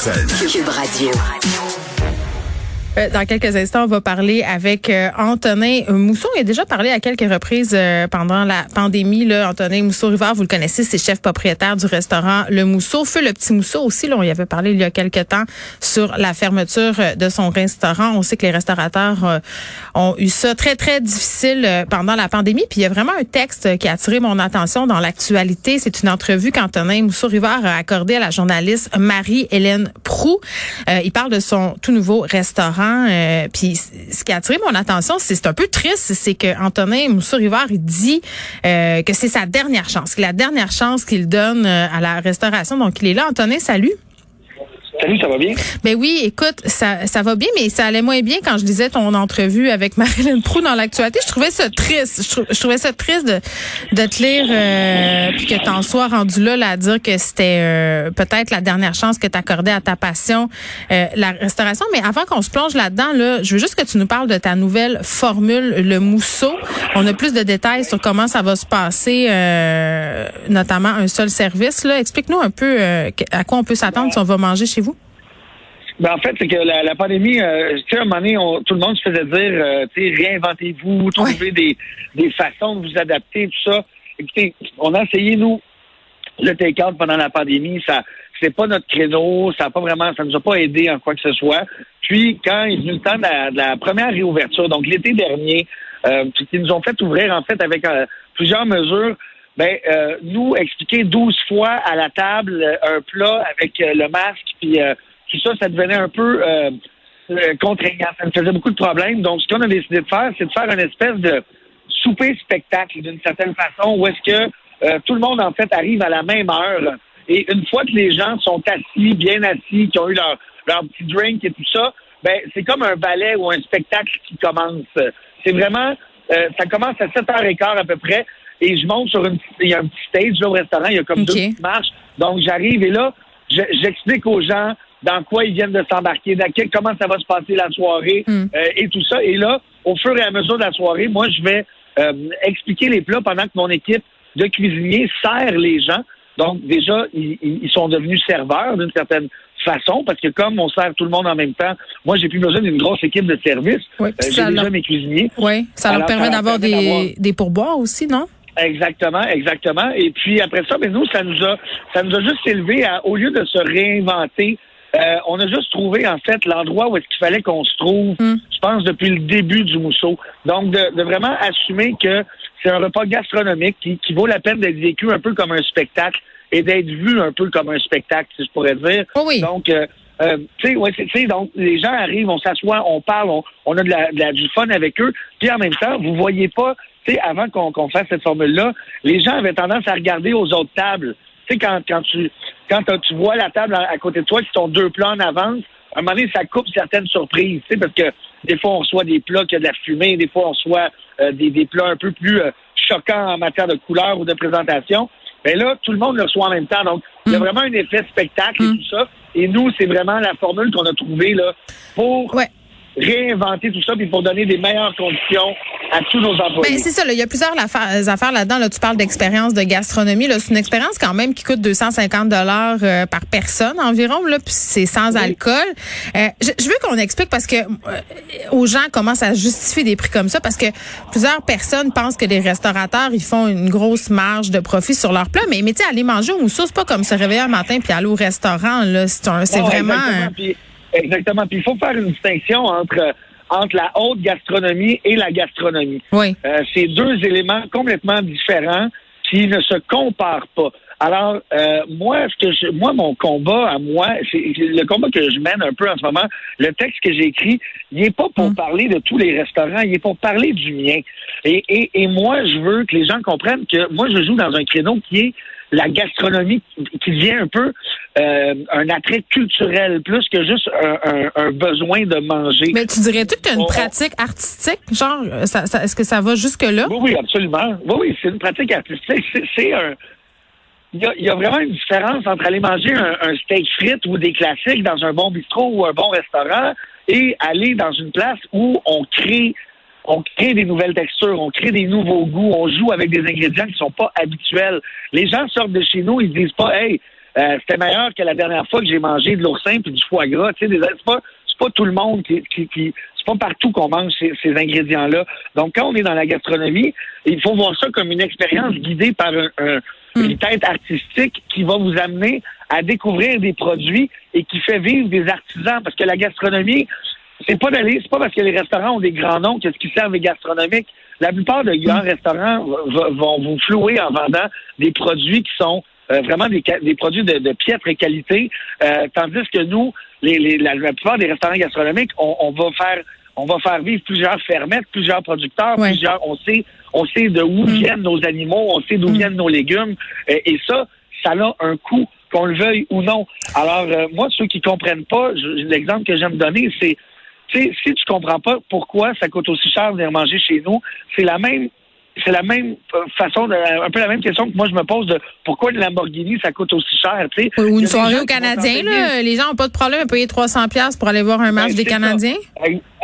Cube Radio. Dans quelques instants, on va parler avec euh, Antonin Mousseau. Il a déjà parlé à quelques reprises euh, pendant la pandémie. Là, Antonin Mousseau-Rivard, vous le connaissez, c'est chef propriétaire du restaurant Le Mousseau. Feu le Petit Mousseau aussi, là, on y avait parlé il y a quelques temps sur la fermeture euh, de son restaurant. On sait que les restaurateurs euh, ont eu ça très, très difficile euh, pendant la pandémie. Puis il y a vraiment un texte qui a attiré mon attention dans l'actualité. C'est une entrevue qu'Antonin Mousseau-Rivard a accordée à la journaliste Marie-Hélène Prou. Il parle de son tout nouveau restaurant. Euh, puis ce qui a attiré mon attention, c'est un peu triste, c'est que Antonin Mousseau-Rivard il dit euh, que c'est sa dernière chance, que la dernière chance qu'il donne euh, à la restauration. Donc il est là. Antonin, salut. Ça va bien? Ben oui, écoute, ça, ça va bien, mais ça allait moins bien quand je lisais ton entrevue avec Marilyn Prou dans l'actualité. Je trouvais ça triste. Je trouvais ça triste de, de te lire euh, puis que t'en sois rendu là, là à dire que c'était euh, peut-être la dernière chance que t'accordais à ta passion, euh, la restauration. Mais avant qu'on se plonge là-dedans, là, je veux juste que tu nous parles de ta nouvelle formule, le mousseau. On a plus de détails sur comment ça va se passer, euh, notamment un seul service. Là, explique-nous un peu euh, à quoi on peut s'attendre si on va manger chez vous. Ben, en fait, c'est que la, la pandémie, euh, tu sais, à un moment donné, on- tout le monde se faisait dire, euh, tu sais, réinventez-vous, trouvez des, des façons de vous adapter, tout ça. Écoutez, on a essayé, nous, le take-out pendant la pandémie, ça c'est pas notre créneau, ça a pas vraiment, ça nous a pas aidé en quoi que ce soit. Puis, quand il est venu le temps de la, de la première réouverture, donc l'été dernier, euh, puis qui nous ont fait ouvrir, en fait, avec euh, plusieurs mesures, ben, euh, nous expliquer 12 fois à la table euh, un plat avec euh, le masque, puis tout ça, ça devenait un peu euh, euh, contraignant. Ça nous faisait beaucoup de problèmes. Donc, ce qu'on a décidé de faire, c'est de faire une espèce de souper-spectacle d'une certaine façon, où est-ce que euh, tout le monde, en fait, arrive à la même heure. Et une fois que les gens sont assis, bien assis, qui ont eu leur, leur petit drink et tout ça, ben, c'est comme un ballet ou un spectacle qui commence. C'est vraiment, euh, ça commence à 7h15 à peu près, et je monte sur une, il y a un petit stage là, au restaurant, il y a comme deux petites marches. Donc, j'arrive et là, je- j'explique aux gens dans quoi ils viennent de s'embarquer, dans quel- comment ça va se passer la soirée Mm. euh, et tout ça. Et là, au fur et à mesure de la soirée, moi, je vais euh, expliquer les plats pendant que mon équipe de cuisiniers sert les gens. Donc, déjà, ils, ils- sont devenus serveurs d'une certaine façon, parce que comme on sert tout le monde en même temps, moi, j'ai plus besoin d'une grosse équipe de service. Oui, Euh, j'ai déjà leur- mes cuisiniers. Oui, ça leur Alors, permet d'avoir des, des pourboires aussi, non? Exactement, exactement. Et puis après ça, ben nous, ça nous a, ça nous a juste élevé à, au lieu de se réinventer, euh, on a juste trouvé en fait l'endroit où est-ce qu'il fallait qu'on se trouve. Mm. Je pense depuis le début du mousseau. Donc de, de vraiment assumer que c'est un repas gastronomique qui, qui vaut la peine d'être vécu un peu comme un spectacle et d'être vu un peu comme un spectacle, si je pourrais dire. Oh oui. Donc, euh, euh, tu sais, ouais, c'est- tu sais, donc les gens arrivent, on s'assoit, on parle, on, on a de la, de la- du fun avec eux. Puis en même temps, vous voyez pas, tu sais, avant qu'on qu'on fasse cette formule-là, les gens avaient tendance à regarder aux autres tables. Tu sais, quand, quand tu quand tu vois la table à, à côté de toi qui sont deux plats en avance, à un moment donné, ça coupe certaines surprises, tu sais, parce que des fois, on reçoit des plats qui ont de la fumée, des fois, on reçoit euh, des, des plats un peu plus euh, choquants en matière de couleur ou de présentation. Mais là, tout le monde le reçoit en même temps. Donc, il y a Mm. vraiment un effet spectacle Mm. et tout ça. Et nous, c'est vraiment la formule qu'on a trouvée là, pour Ouais. Réinventer tout ça puis pour donner des meilleures conditions à tous nos employés. Ben, c'est ça, là, il y a plusieurs affaires, là-dedans. Là, tu parles d'expérience de gastronomie. Là, c'est une expérience quand même qui coûte 250 dollars euh, par personne environ. Là, puis c'est sans Oui. alcool. Euh, je, je veux qu'on explique parce que euh, aux gens commencent à justifier des prix comme ça parce que plusieurs personnes pensent que les restaurateurs ils font une grosse marge de profit sur leur plat. Mais mais tu sais, aller manger au mousseau, c'est pas comme se réveiller un matin puis aller au restaurant. Là, c'est un- c'est Ouais, vraiment. Exactement. Puis, il faut faire une distinction entre, entre la haute gastronomie et la gastronomie. oui. Euh, c'est deux éléments complètement différents qui ne se comparent pas. Alors, euh, moi, ce que je, moi, mon combat à moi, c'est c'est le combat que je mène un peu en ce moment. Le texte que j'ai écrit, il n'est pas pour Mm. parler de tous les restaurants, il est pour parler du mien. Et, et, et moi, je veux que les gens comprennent que moi, je joue dans un créneau qui est la gastronomie qui devient un peu euh, un attrait culturel plus que juste un, besoin de manger. Mais tu dirais-tu que tu as une pratique artistique? Genre, ça, est-ce que ça va jusque-là? Oui, oui, absolument. Oui, oui, c'est une pratique artistique. C'est un il y, a, vraiment une différence entre aller manger un, steak frites ou des classiques dans un bon bistrot ou un bon restaurant et aller dans une place où on crée on crée des nouvelles textures, on crée des nouveaux goûts, on joue avec des ingrédients qui sont pas habituels. Les gens sortent de chez nous, ils disent pas Hey, euh, c'était meilleur que la dernière fois que j'ai mangé de l'oursin puis du foie gras. Tu sais, c'est pas, pas tout le monde qui, qui, qui c'est pas partout qu'on mange ces, ces ingrédients-là. Donc, quand on est dans la gastronomie, il faut voir ça comme une expérience guidée par un une tête artistique qui va vous amener à découvrir des produits et qui fait vivre des artisans. Parce que la gastronomie, c'est pas d'aller, c'est pas parce que les restaurants ont des grands noms qu'est-ce qui servent les gastronomiques. La plupart de grands restaurants vont vous flouer en vendant des produits qui sont euh, vraiment des, des, produits de, de piètre qualité, euh, tandis que nous, les, les, la, plupart des restaurants gastronomiques, on, on va faire on va faire vivre plusieurs fermettes, plusieurs producteurs, plusieurs. On sait, on sait de où mm. viennent nos animaux, on sait d'où mm. viennent nos légumes, et, ça, ça a un coût, qu'on le veuille ou non. Alors, euh, moi, ceux qui comprennent pas, l'exemple que j'aime donner, c'est si tu comprends pas pourquoi ça coûte aussi cher de venir manger chez nous, c'est la même c'est la même euh, façon, de, un peu la même question que moi je me pose de pourquoi une Lamborghini ça coûte aussi cher. Tu sais. Ou une soirée aux Canadiens, là, les gens n'ont pas de problème à payer 300 pièces pour aller voir un match ben, des Canadiens.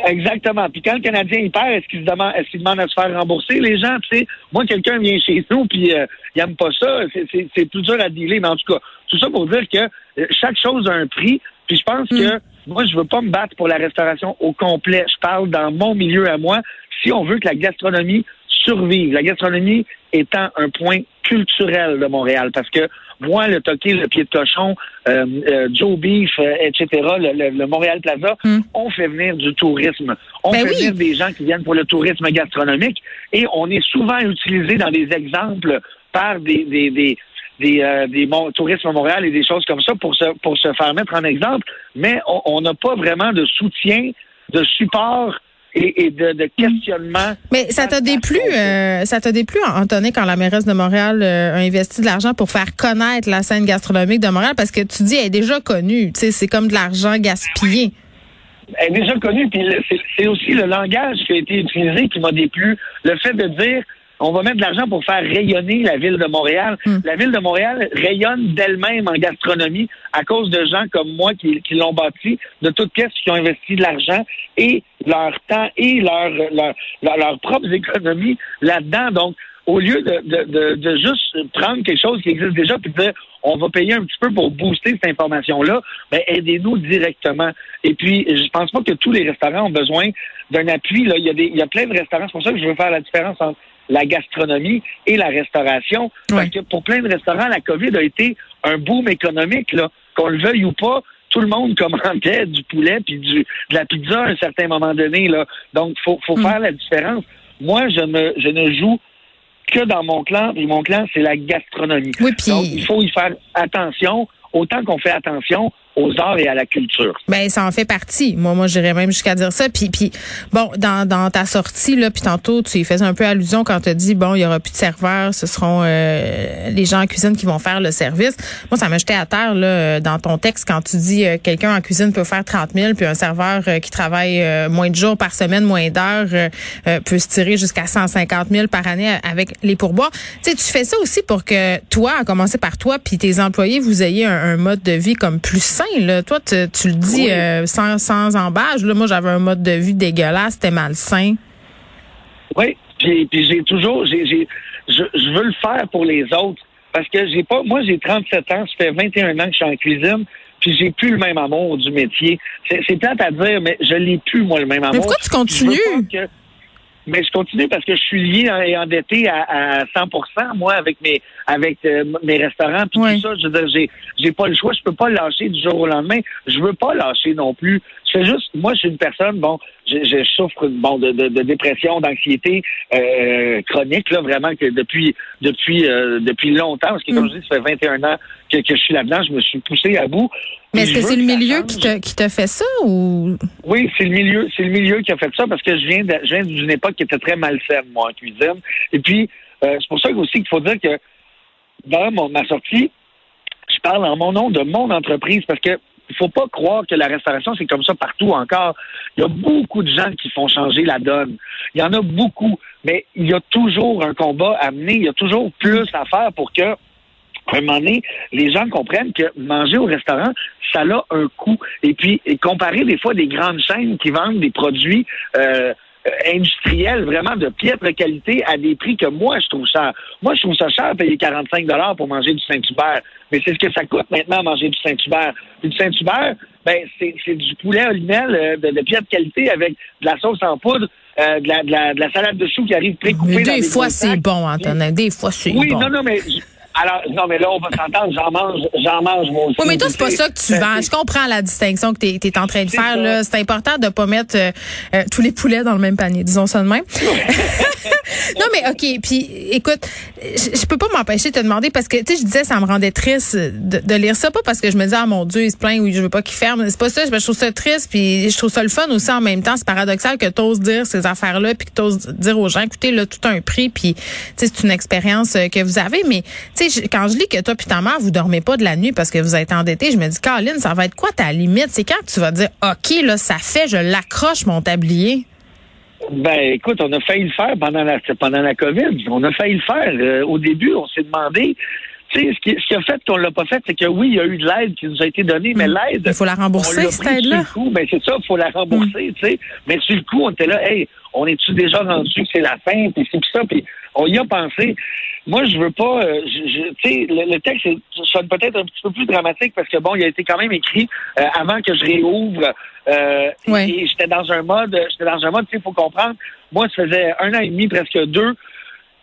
Exactement. Puis quand le Canadien il perd, est-ce qu'il demande, est-ce qu'il demande à se faire rembourser les gens Tu sais, moi quelqu'un vient chez nous puis euh, il aime pas ça, c'est plus dur à dealer. Mais en tout cas, tout ça pour dire que euh, chaque chose a un prix. Puis je pense que mm. Moi je veux pas me battre pour la restauration au complet. Je parle dans mon milieu à moi. Si on veut que la gastronomie survivre. La gastronomie étant un point culturel de Montréal, parce que moi, le toqué, le pied de cochon, euh, euh, Joe Beef, euh, etc., le, Montréal Plaza, hmm. on fait venir du tourisme. On ben fait venir des gens qui viennent pour le tourisme gastronomique et on est souvent utilisé dans des exemples par des, des, des des, des tourismes à Montréal et des choses comme ça pour se, pour se faire mettre en exemple, mais on n'a pas vraiment de soutien, de support et, de, questionnement. Mais ça t'a déplu, euh, ça t'a déplu, Anthony, quand la mairesse de Montréal euh, a investi de l'argent pour faire connaître la scène gastronomique de Montréal, parce que tu dis, elle est déjà connue, tu sais, c'est comme de l'argent gaspillé. Elle est déjà connue, puis c'est aussi le langage qui a été utilisé qui m'a déplu. Le fait de dire, on va mettre de l'argent pour faire rayonner la ville de Montréal. Hmm. La ville de Montréal rayonne d'elle-même en gastronomie à cause de gens comme moi qui, l'ont bâti, de toutes pièces qui ont investi de l'argent et leur temps et leur, leur, leur, propres économies là-dedans. Donc, au lieu de, de, de, juste prendre quelque chose qui existe déjà puis de dire on va payer un petit peu pour booster cette information-là, ben aidez-nous directement. Et puis, je pense pas que tous les restaurants ont besoin d'un appui. Là. Il, y a des, il y a plein de restaurants. C'est pour ça que je veux faire la différence entre la gastronomie et la restauration. Parce que pour plein de restaurants, la COVID a été un boom économique, là. Qu'on le veuille ou pas, tout le monde commandait du poulet puis du, de la pizza à un certain moment donné, là. Donc, faut, faut mm. faire la différence. Moi, je ne, je ne joue que dans mon clan, et mon clan, c'est la gastronomie. Oui, Donc, il faut y faire attention. Autant qu'on fait attention, aux arts et à la culture. Ben ça en fait partie. Moi, moi, j'irais même jusqu'à dire ça. Puis, puis bon, dans, dans ta sortie là, puis tantôt, tu y faisais un peu allusion quand tu dit bon, il y aura plus de serveurs, ce seront euh, les gens en cuisine qui vont faire le service. Moi, ça m'a jeté à terre là dans ton texte quand tu dis euh, quelqu'un en cuisine peut faire 30 000, puis un serveur euh, qui travaille moins de jours par semaine, moins d'heures, peut se tirer jusqu'à 150 000 par année avec les pourboires. Tu sais, tu fais ça aussi pour que toi, à commencer par toi, puis tes employés, vous ayez un, un mode de vie comme plus sain toi, tu, le dis euh, sans, sans embâche. Là, moi, j'avais un mode de vie dégueulasse, c'était malsain. Oui, puis, j'ai toujours, j'ai, je, veux le faire pour les autres parce que j'ai pas, moi, j'ai 37 ans, ça fait 21 ans que je suis en cuisine, puis j'ai plus le même amour du métier. C'est, plate à dire, mais je l'ai plus, moi, le même amour. Mais pourquoi tu continues? Mais je continue parce que je suis lié et endetté à, à 100 moi, avec mes avec euh, mes restaurants puis tout ça. Je j'ai j'ai pas le choix. Je peux pas lâcher du jour au lendemain. Je veux pas lâcher non plus. C'est juste, moi, je suis une personne, bon, je, je souffre bon de, de, de dépression, d'anxiété euh, chronique, là, vraiment que depuis depuis euh, depuis longtemps, parce que comme mm. je dis, ça fait 21 ans que, que je suis là-dedans, je me suis poussé à bout. Mais est-ce que c'est le milieu qui te, qui te fait ça ou? Oui, c'est le milieu, c'est le milieu qui a fait ça parce que je viens de, je viens d'une époque qui était très malsaine, moi, en cuisine. Et puis, euh, c'est pour ça aussi qu'il faut dire que dans mon, ma sortie, je parle en mon nom de mon entreprise parce que il faut pas croire que la restauration, c'est comme ça partout encore. Il y a beaucoup de gens qui font changer la donne. Il y en a beaucoup, mais il y a toujours un combat à mener. Il y a toujours plus à faire pour que, à un moment donné, les gens comprennent que manger au restaurant, ça a un coût. Et puis, comparer des fois des grandes chaînes qui vendent des produits euh, industriels vraiment de piètre qualité à des prix que moi, je trouve cher. Moi, je trouve ça cher payer 45 pour manger du Saint-Hubert. Mais c'est ce que ça coûte maintenant manger du Saint-Hubert. Puis du Saint-Hubert, ben, c'est du poulet olinel euh, de, de piètre qualité avec de la sauce en poudre. Euh, de, la, de, la, de, la, salade de choux qui arrive précoupée. Des fois, c'est bon, Antonin. Des fois, c'est bon. Oui, non, non, mais alors, non, mais là, on va s'entendre, j'en mange, j'en mange moi aussi. Oui, mais toi, c'est pas ça que tu vends. Je comprends la distinction que tu es, en train de faire. là. C'est important de pas mettre euh, euh, tous les poulets dans le même panier, disons ça de même. non, mais OK. Puis, écoute, je, je peux pas m'empêcher de te demander parce que, tu sais, je disais, ça me rendait triste de, de, lire ça. Pas parce que je me dis, ah mon Dieu, il se plaint ou je veux pas qu'il ferme. C'est pas ça. Je, trouve ça triste. Puis, je trouve ça le fun aussi en même temps. C'est paradoxal que tu oses dire ces affaires-là puis que tu oses dire aux gens, écoutez, là, tout un prix. Puis, tu sais, c'est une expérience euh, que vous avez. Mais, tu sais, quand je lis que toi puis ta mère, vous dormez pas de la nuit parce que vous êtes endetté, je me dis, Caroline, ça va être quoi ta limite? C'est quand tu vas dire, OK, là, ça fait, je l'accroche mon tablier? Ben, écoute, on a failli le faire pendant la, pendant la COVID. On a failli le faire. Euh, au début, on s'est demandé, tu sais, ce qui, ce qui a fait qu'on l'a pas fait, c'est que oui, il y a eu de l'aide qui nous a été donnée, mais mm. l'aide. Il faut la rembourser, cette aide-là. Ben, c'est ça, il faut la rembourser, mm. tu sais. Mais sur le coup, on était là, hey, on est-tu déjà rendu que c'est la fin, puis c'est ça, puis on y a pensé. Moi, je veux pas, euh, tu sais, le, texte sonne peut-être un petit peu plus dramatique parce que bon, il a été quand même écrit euh, avant que je réouvre. Euh, Et j'étais dans un mode, j'étais dans un mode, tu sais, faut comprendre. Moi, ça faisait un an et demi, presque deux,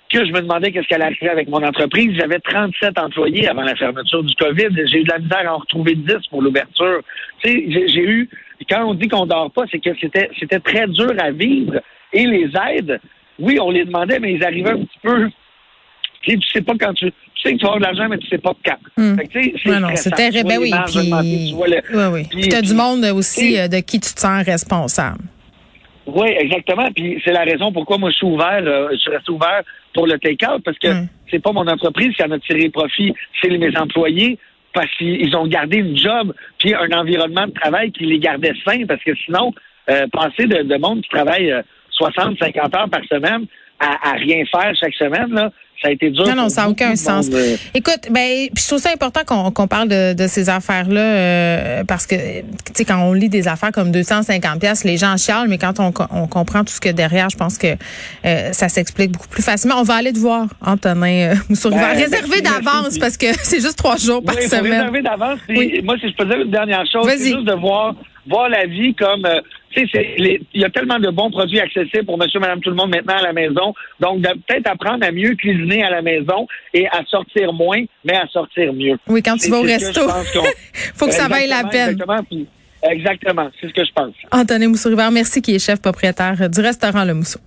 que je me demandais qu'est-ce qu'elle allait faire avec mon entreprise. J'avais 37 employés avant la fermeture du COVID. J'ai eu de la misère à en retrouver 10 pour l'ouverture. Tu sais, j'ai eu, quand on dit qu'on dort pas, c'est que c'était, c'était très dur à vivre. Et les aides, oui, on les demandait, mais ils arrivaient un petit peu tu sais pas quand tu. Tu sais que tu vas avoir de l'argent, mais tu sais pas quand. Hmm. non, non, c'est terrible. Ben oui. Puis, oui, oui. Puis, tu as du monde aussi euh, de qui tu te sens responsable. Oui, exactement. Puis c'est la raison pourquoi moi je suis ouvert, euh, je reste ouvert pour le take-out parce que hmm. c'est pas mon entreprise qui en a tiré profit, c'est mes employés parce qu'ils ont gardé une job puis un environnement de travail qui les gardait sains parce que sinon, euh, passer de, de monde qui travaille 60, 50 heures par semaine à, à rien faire chaque semaine, là, ça a été dur. Non, non, ça n'a aucun sens. Écoute, ben, je trouve ça important qu'on parle de, de, ces affaires-là euh, parce que, tu sais, quand on lit des affaires comme 250 pièces, les gens chialent, mais quand on, on, comprend tout ce que derrière, je pense que euh, ça s'explique beaucoup plus facilement. On va aller te voir, Antonin euh, Moussouri. Ben, réserver d'avance parce que c'est juste trois jours par semaine. Réserver d'avance. Moi, si je peux dire une dernière chose, c'est juste de voir voir la vie comme euh, tu sais, il y a tellement de bons produits accessibles pour monsieur, madame, tout le monde maintenant à la maison. Donc, peut-être apprendre à mieux cuisiner à la maison et à sortir moins, mais à sortir mieux. Oui, quand tu vas au resto, faut que ça vaille la peine. Exactement, exactement c'est ce que je pense. Anthony Moussouriver, merci, qui est chef propriétaire du restaurant Le Mousseau.